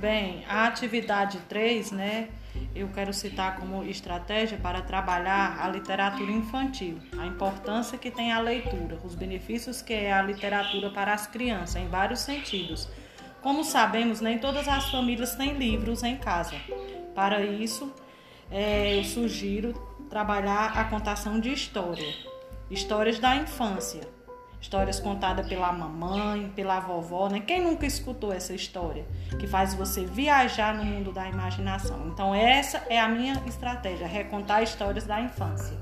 Bem, a atividade 3, né, eu quero citar como estratégia para trabalhar a literatura infantil, a importância que tem a leitura, os benefícios que é a literatura para as crianças, em vários sentidos. Como sabemos, nem todas as famílias têm livros em casa. Para isso, é, eu sugiro trabalhar a contação de história, histórias da infância Histórias contadas pela mamãe, pela vovó, né? Quem nunca escutou essa história que faz você viajar no mundo da imaginação? Então essa é a minha estratégia, recontar histórias da infância.